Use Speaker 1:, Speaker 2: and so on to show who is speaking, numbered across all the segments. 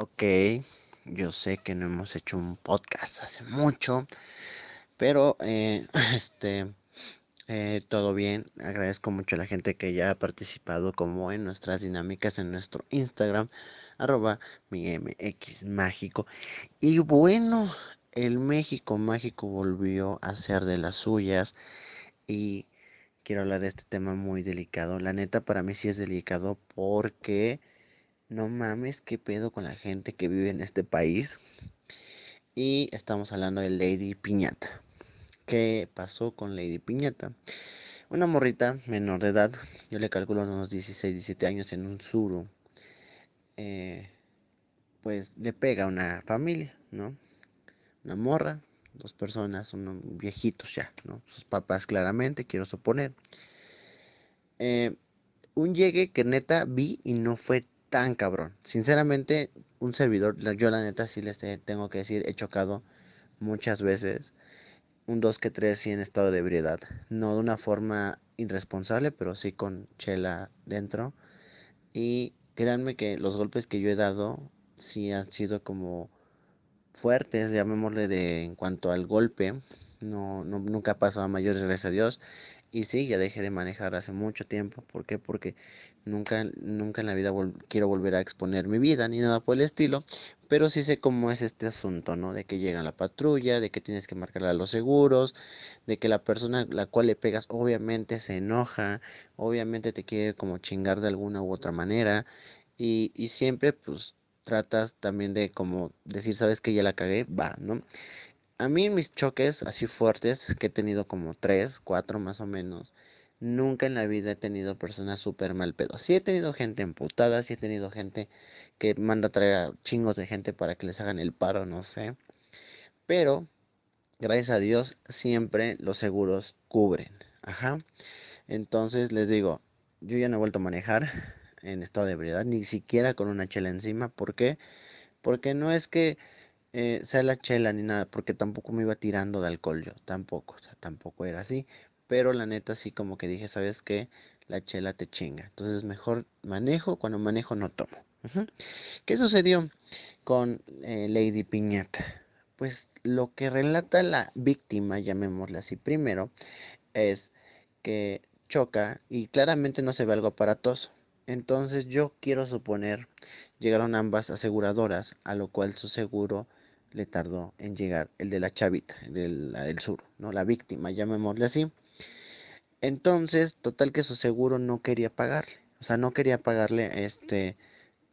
Speaker 1: Ok, yo sé que no hemos hecho un podcast hace mucho, pero eh, este, eh, todo bien. Agradezco mucho a la gente que ya ha participado como en nuestras dinámicas en nuestro Instagram, arroba mi MX mágico. Y bueno, el México mágico volvió a ser de las suyas y quiero hablar de este tema muy delicado. La neta para mí sí es delicado porque no mames, qué pedo con la gente que vive en este país. Y estamos hablando de Lady Piñata. ¿Qué pasó con Lady Piñata? Una morrita menor de edad, yo le calculo unos 16, 17 años en un suru, eh, pues le pega a una familia, ¿no? Una morra, dos personas, unos viejitos ya, ¿no? Sus papás claramente, quiero suponer. Eh, un llegue que neta vi y no fue tan cabrón. Sinceramente, un servidor, yo la neta sí les tengo que decir, he chocado muchas veces un 2 que 3 sí en estado de ebriedad. No de una forma irresponsable, pero sí con chela dentro. Y créanme que los golpes que yo he dado sí han sido como fuertes, llamémosle de en cuanto al golpe. No, no nunca pasado a mayores, gracias a Dios. Y sí, ya dejé de manejar hace mucho tiempo. ¿Por qué? Porque nunca, nunca en la vida quiero volver a exponer mi vida ni nada por el estilo. Pero sí sé cómo es este asunto, ¿no? De que llega la patrulla, de que tienes que marcarle a los seguros, de que la persona a la cual le pegas obviamente se enoja, obviamente te quiere como chingar de alguna u otra manera. Y, y siempre pues tratas también de como decir, sabes que ya la cagué, va, ¿no? A mí mis choques así fuertes, que he tenido como tres, cuatro más o menos, nunca en la vida he tenido personas súper mal pedo. Sí he tenido gente emputada, sí he tenido gente que manda a traer a chingos de gente para que les hagan el paro, no sé. Pero, gracias a Dios, siempre los seguros cubren. Ajá. Entonces les digo, yo ya no he vuelto a manejar en estado de ebriedad, ni siquiera con una chela encima. ¿Por qué? Porque no es que eh, sea la chela ni nada, porque tampoco me iba tirando de alcohol yo, tampoco, o sea, tampoco era así. Pero la neta sí como que dije, ¿sabes qué? La chela te chinga. Entonces mejor manejo, cuando manejo no tomo. ¿Qué sucedió con eh, Lady Piñata? Pues lo que relata la víctima, llamémosla así primero, es que choca y claramente no se ve algo aparatoso. Entonces yo quiero suponer, llegaron ambas aseguradoras, a lo cual su seguro le tardó en llegar el de la chavita, el la del sur, ¿no? La víctima, llamémosle así. Entonces, total que su seguro no quería pagarle, o sea, no quería pagarle este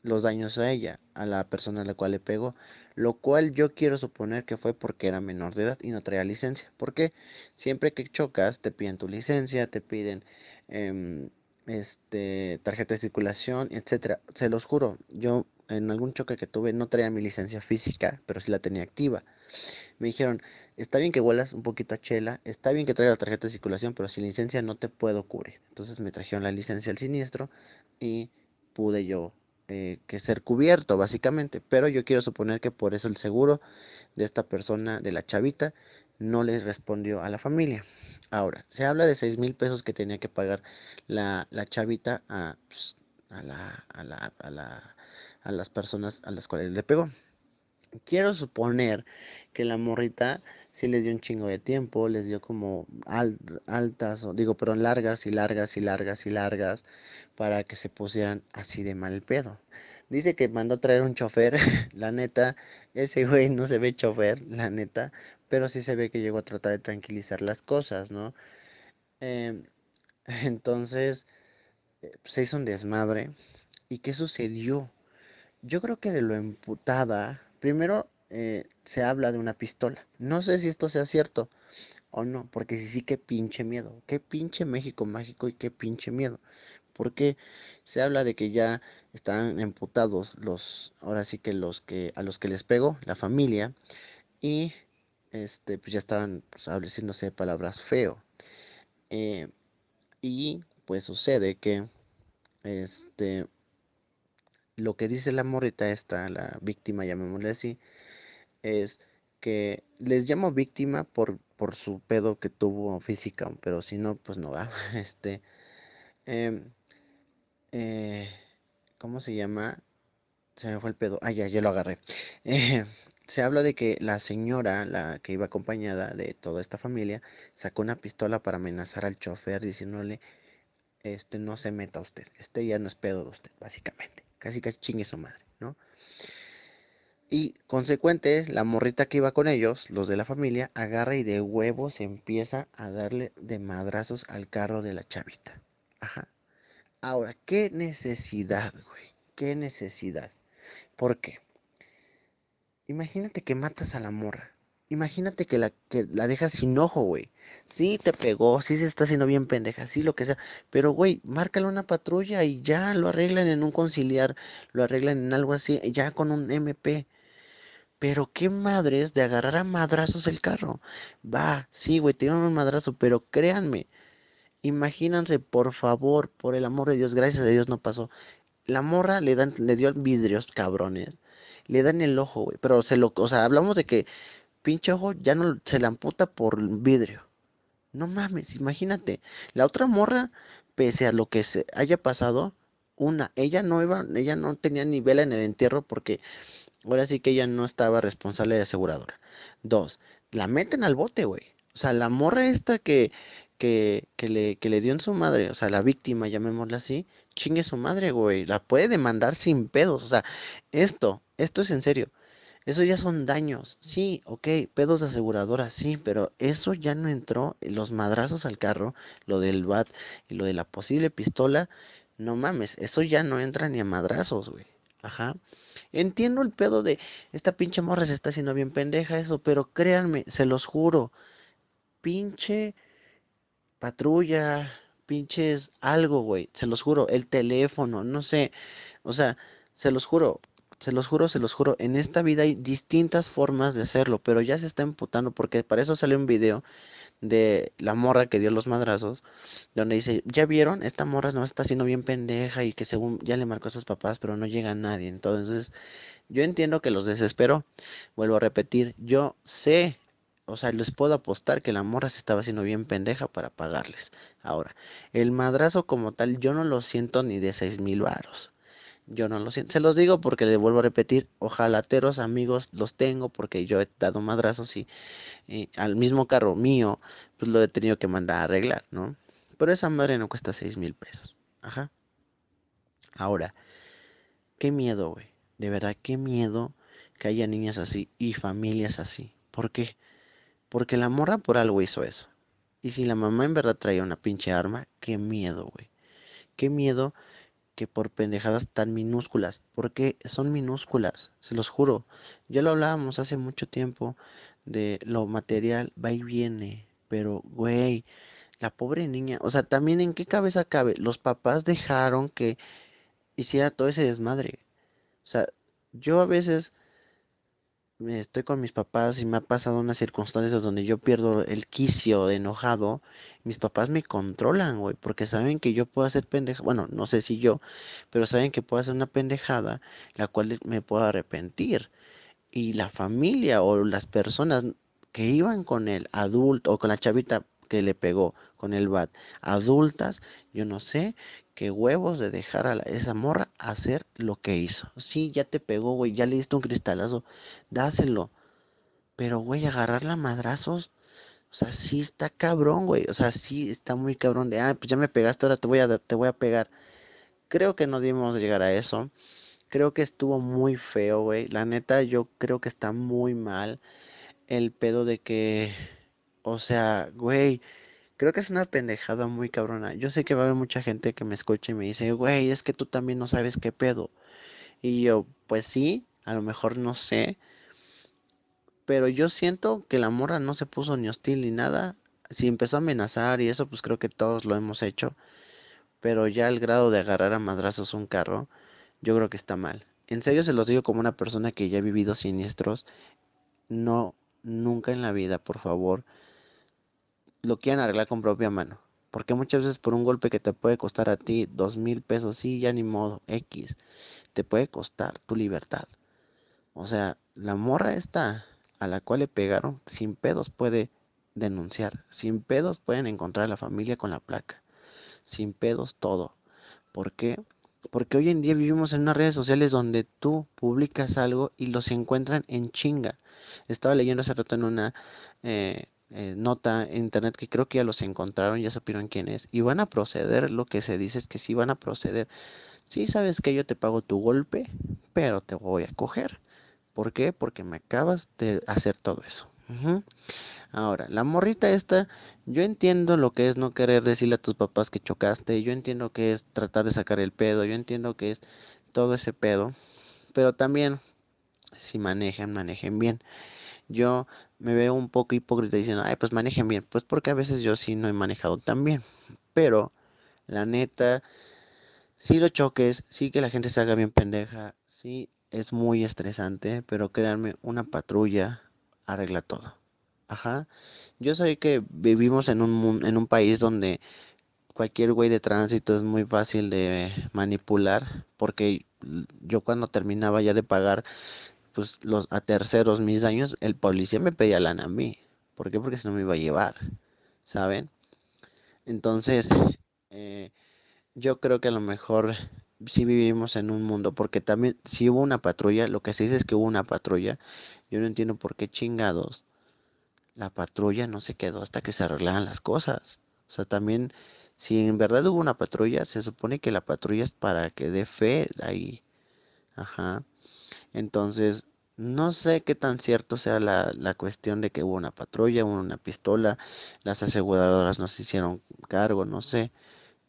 Speaker 1: los daños a ella, a la persona a la cual le pegó, lo cual yo quiero suponer que fue porque era menor de edad y no traía licencia. Porque siempre que chocas te piden tu licencia, te piden em, este tarjeta de circulación, etcétera. Se los juro, yo en algún choque que tuve no traía mi licencia física, pero sí la tenía activa. Me dijeron, está bien que huelas un poquito a chela, está bien que traiga la tarjeta de circulación, pero sin licencia no te puedo cubrir. Entonces me trajeron la licencia al siniestro y pude yo eh, que ser cubierto básicamente. Pero yo quiero suponer que por eso el seguro de esta persona, de la chavita, no les respondió a la familia. Ahora, se habla de seis mil pesos que tenía que pagar la, la chavita a, pues, a, la, a, la, a, la, a las personas a las cuales le pegó. Quiero suponer que la morrita sí les dio un chingo de tiempo, les dio como altas, o digo, pero largas y largas y largas y largas para que se pusieran así de mal pedo. Dice que mandó a traer un chofer, la neta, ese güey no se ve chofer, la neta, pero sí se ve que llegó a tratar de tranquilizar las cosas, ¿no? Em, entonces, eh, se hizo un desmadre. ¿Y qué sucedió? Yo creo que de lo emputada, primero eh, se habla de una pistola. No sé si esto sea cierto o no, porque sí, sí, qué pinche miedo. Qué pinche México mágico y qué pinche miedo. Porque se habla de que ya están emputados los, ahora sí que los que, a los que les pegó, la familia, y este, pues ya estaban pues, palabras feo. Eh, y pues sucede que este lo que dice la morrita esta, la víctima, llamémosle así, es que les llamo víctima por, por su pedo que tuvo física, pero si no, pues no va. Este, em, eh, ¿cómo se llama? se me fue el pedo. Ah, ya, ya lo agarré. Eh, se habla de que la señora, la que iba acompañada de toda esta familia, sacó una pistola para amenazar al chofer diciéndole, este no se meta usted, este ya no es pedo de usted, básicamente. Casi casi chingue su madre, ¿no? Y consecuente, la morrita que iba con ellos, los de la familia, agarra y de huevos empieza a darle de madrazos al carro de la chavita. Ajá. Ahora, ¿qué necesidad, güey? ¿Qué necesidad? ¿Por qué? Imagínate que matas a la morra. Imagínate que la, que la dejas sin ojo, güey. Sí te pegó, sí se está haciendo bien pendeja, sí lo que sea. Pero, güey, márcale una patrulla y ya lo arreglan en un conciliar, lo arreglan en algo así, ya con un MP. Pero qué madres de agarrar a madrazos el carro. Va, sí, güey, tienen un madrazo, pero créanme. Imagínense, por favor, por el amor de Dios, gracias a Dios no pasó. La morra le dan, le dio vidrios, cabrones. Le dan el ojo, güey. Pero se lo, o sea, hablamos de que pinche ojo ya no se la amputa por vidrio. No mames, imagínate. La otra morra, pese a lo que se haya pasado, una, ella no iba, ella no tenía ni vela en el entierro porque ahora sí que ella no estaba responsable de aseguradora. Dos, la meten al bote, güey. O sea, la morra esta que, que, que, le, que le dio en su madre, o sea, la víctima, llamémosla así, chingue su madre, güey. La puede demandar sin pedos. O sea, esto, esto es en serio. Eso ya son daños. Sí, ok, pedos de aseguradora, sí, pero eso ya no entró. Los madrazos al carro, lo del bat y lo de la posible pistola, no mames, eso ya no entra ni a madrazos, güey. Ajá. Entiendo el pedo de esta pinche morra se está haciendo bien pendeja eso, pero créanme, se los juro. Pinche patrulla, pinches algo, güey. Se los juro, el teléfono, no sé. O sea, se los juro, se los juro, se los juro. En esta vida hay distintas formas de hacerlo, pero ya se está emputando porque para eso sale un video de la morra que dio los madrazos, donde dice, ya vieron, esta morra no está haciendo bien pendeja y que según ya le marcó a sus papás, pero no llega a nadie. Entonces, yo entiendo que los desesperó. Vuelvo a repetir, yo sé, o sea, les puedo apostar que la morra se estaba haciendo bien pendeja para pagarles. Ahora, el madrazo como tal, yo no lo siento ni de seis mil varos. Yo no lo siento. Se los digo porque le vuelvo a repetir, ojalateros amigos los tengo porque yo he dado madrazos y, al mismo carro mío, pues lo he tenido que mandar a arreglar, ¿no? Pero esa madre no cuesta seis mil pesos. Ajá. Ahora, qué miedo, güey. De verdad, qué miedo que haya niñas así y familias así. ¿Por qué? Porque la morra por algo hizo eso. Y si la mamá en verdad traía una pinche arma, qué miedo, güey. Qué miedo que por pendejadas tan minúsculas, porque son minúsculas, se los juro. Ya lo hablábamos hace mucho tiempo de lo material va y viene, pero güey, la pobre niña, o sea, también en qué cabeza cabe, los papás dejaron que hiciera todo ese desmadre. O sea, yo a veces estoy con mis papás y me ha pasado unas circunstancias donde yo pierdo el quicio enojado, mis papás me controlan, güey, porque saben que yo puedo hacer pendeja, bueno, no sé si yo, pero saben que puedo hacer una pendejada, la cual me puedo arrepentir. Y la familia o las personas que iban con el adulto o con la chavita le pegó con el bat, adultas, yo no sé qué huevos de dejar a esa morra hacer lo que hizo. Sí, ya te pegó, güey, ya le diste un cristalazo, dáselo. Pero, güey, agarrarla madrazos, o sea, sí está cabrón, güey. O sea, sí está muy cabrón de, ah, pues ya me pegaste, ahora te voy a, te voy a pegar. Creo que no debimos llegar a eso. Creo que estuvo muy feo, güey. La neta, yo creo que está muy mal el pedo de que, o sea, güey, creo que es una pendejada muy cabrona. Yo sé que va a haber mucha gente que me escuche y me dice, güey, es que tú también no sabes qué pedo. Y yo, pues sí, a lo mejor no sé. Pero yo siento que la morra no se puso ni hostil ni nada. Si empezó a amenazar y eso, pues creo que todos lo hemos hecho. Pero ya el grado de agarrar a madrazos un carro, yo creo que está mal. En serio se los digo como una persona que ya ha vivido siniestros. No, nunca en la vida, por favor, lo quieran arreglar con propia mano. Porque muchas veces por un golpe que te puede costar a ti dos mil pesos, sí, ya ni modo, X, te puede costar tu libertad. O sea, la morra esta a la cual le pegaron, sin pedos puede denunciar, sin pedos pueden encontrar a la familia con la placa, sin pedos todo. ¿Por qué? Porque hoy en día vivimos en unas redes sociales donde tú publicas algo y los encuentran en chinga. Estaba leyendo hace rato en una eh, eh, nota en internet que creo que ya los encontraron, ya supieron quién es. Y van a proceder, lo que se dice es que sí van a proceder. Sí sabes que yo te pago tu golpe, pero te voy a coger. ¿Por qué? Porque me acabas de hacer todo eso. Ahora, la morrita esta, yo entiendo lo que es no querer decirle a tus papás que chocaste, yo entiendo que es tratar de sacar el pedo, yo entiendo que es todo ese pedo, pero también si manejan, manejen bien. Yo me veo un poco hipócrita diciendo, ay, pues manejen bien, pues porque a veces yo sí no he manejado tan bien, pero la neta, si lo choques, sí que la gente se haga bien pendeja, sí es muy estresante, pero créanme, una patrulla arregla todo. Ajá. Yo sé que vivimos en un, en un país donde cualquier güey de tránsito es muy fácil de manipular, porque yo cuando terminaba ya de pagar pues los a terceros mis daños, el policía me pedía lana a mí. ¿Por qué? Porque si no me iba a llevar, ¿saben? Entonces, eh, yo creo que a lo mejor sí vivimos en un mundo, porque también si hubo una patrulla, lo que se dice es que hubo una patrulla, yo no entiendo por qué chingados la patrulla no se quedó hasta que se arreglaran las cosas. O sea, también, si en verdad hubo una patrulla, se supone que la patrulla es para que dé fe ahí. Ajá. Entonces, no sé qué tan cierto sea la, la cuestión de que hubo una patrulla, hubo una pistola, las aseguradoras no se hicieron cargo, no sé.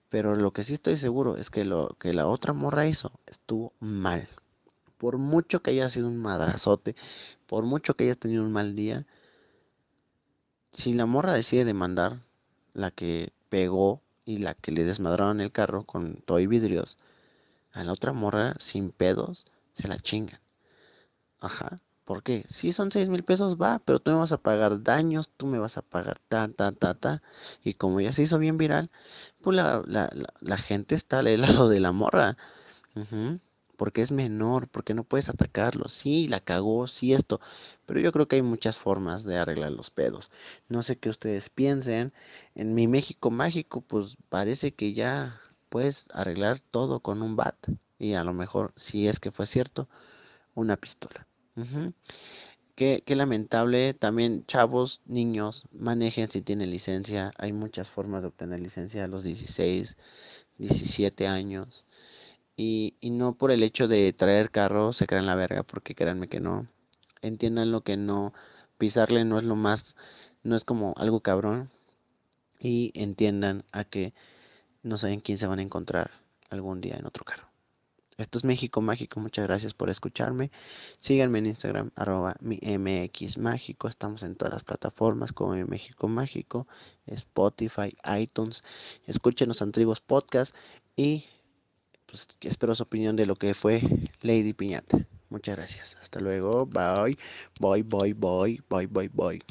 Speaker 1: Pero lo que sí estoy seguro es que lo que la otra morra hizo estuvo mal. Por mucho que haya sido un madrazote, por mucho que haya tenido un mal día, si la morra decide demandar, la que pegó y la que le desmadraron el carro con todo y vidrios, a la otra morra sin pedos se la chingan. Ajá. ¿Por qué? Si son seis mil pesos, va, pero tú me vas a pagar daños, tú me vas a pagar ta, ta, ta, ta. Y como ya se hizo bien viral, pues la, la, la, gente está al lado de la morra. Porque es menor, porque no puedes atacarlo. Sí, la cagó, sí esto. Pero yo creo que hay muchas formas de arreglar los pedos. No sé qué ustedes piensen. En mi México mágico, pues parece que ya puedes arreglar todo con un bat. Y a lo mejor, si es que fue cierto, una pistola. Qué, qué, lamentable. También chavos, niños, manejen si tienen licencia. Hay muchas formas de obtener licencia a los 16, 17 años. Y, y no por el hecho de traer carro se crean la verga, porque créanme que no. Entiendan lo que no. Pisarle no es lo más. No es como algo cabrón. Y entiendan a que no saben quién se van a encontrar algún día en otro carro. Esto es México Mágico. Muchas gracias por escucharme. Síganme en Instagram, arroba mi MX Mágico. Estamos en todas las plataformas como mi México Mágico, Spotify, iTunes. Escúchenos Antiguos Podcast y pues espero su opinión de lo que fue Lady Piñata. Muchas gracias. Hasta luego. Bye. Bye, bye, bye. Bye, bye, bye.